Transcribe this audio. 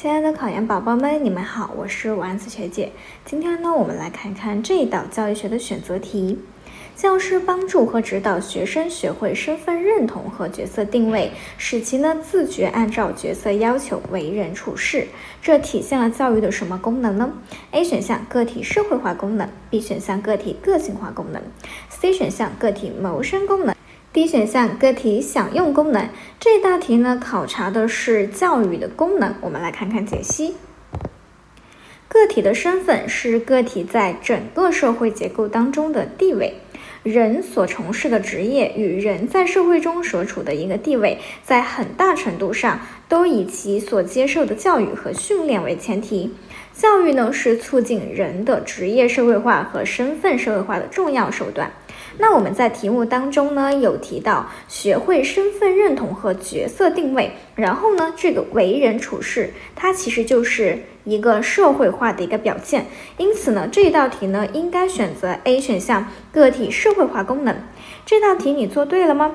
亲爱的考研宝宝们，你们好，我是丸子学姐。今天呢，我们来看看这一道教育学的选择题。教师帮助和指导学生学会身份认同和角色定位，使其呢自觉按照角色要求为人处事。这体现了教育的什么功能呢？A 选项个体社会化功能，B 选项个体个性化功能，C 选项个体谋生功能。D 选项个体享用功能，这道题呢考察的是教育的功能。我们来看看解析。个体的身份是个体在整个社会结构当中的地位，人所从事的职业与人在社会中所处的一个地位，在很大程度上都以其所接受的教育和训练为前提。教育呢是促进人的职业社会化和身份社会化的重要手段。那我们在题目当中呢有提到学会身份认同和角色定位，然后呢这个为人处事，它其实就是一个社会化的一个表现。因此呢这道题呢应该选择 A 选项个体社会化功能。这道题你做对了吗？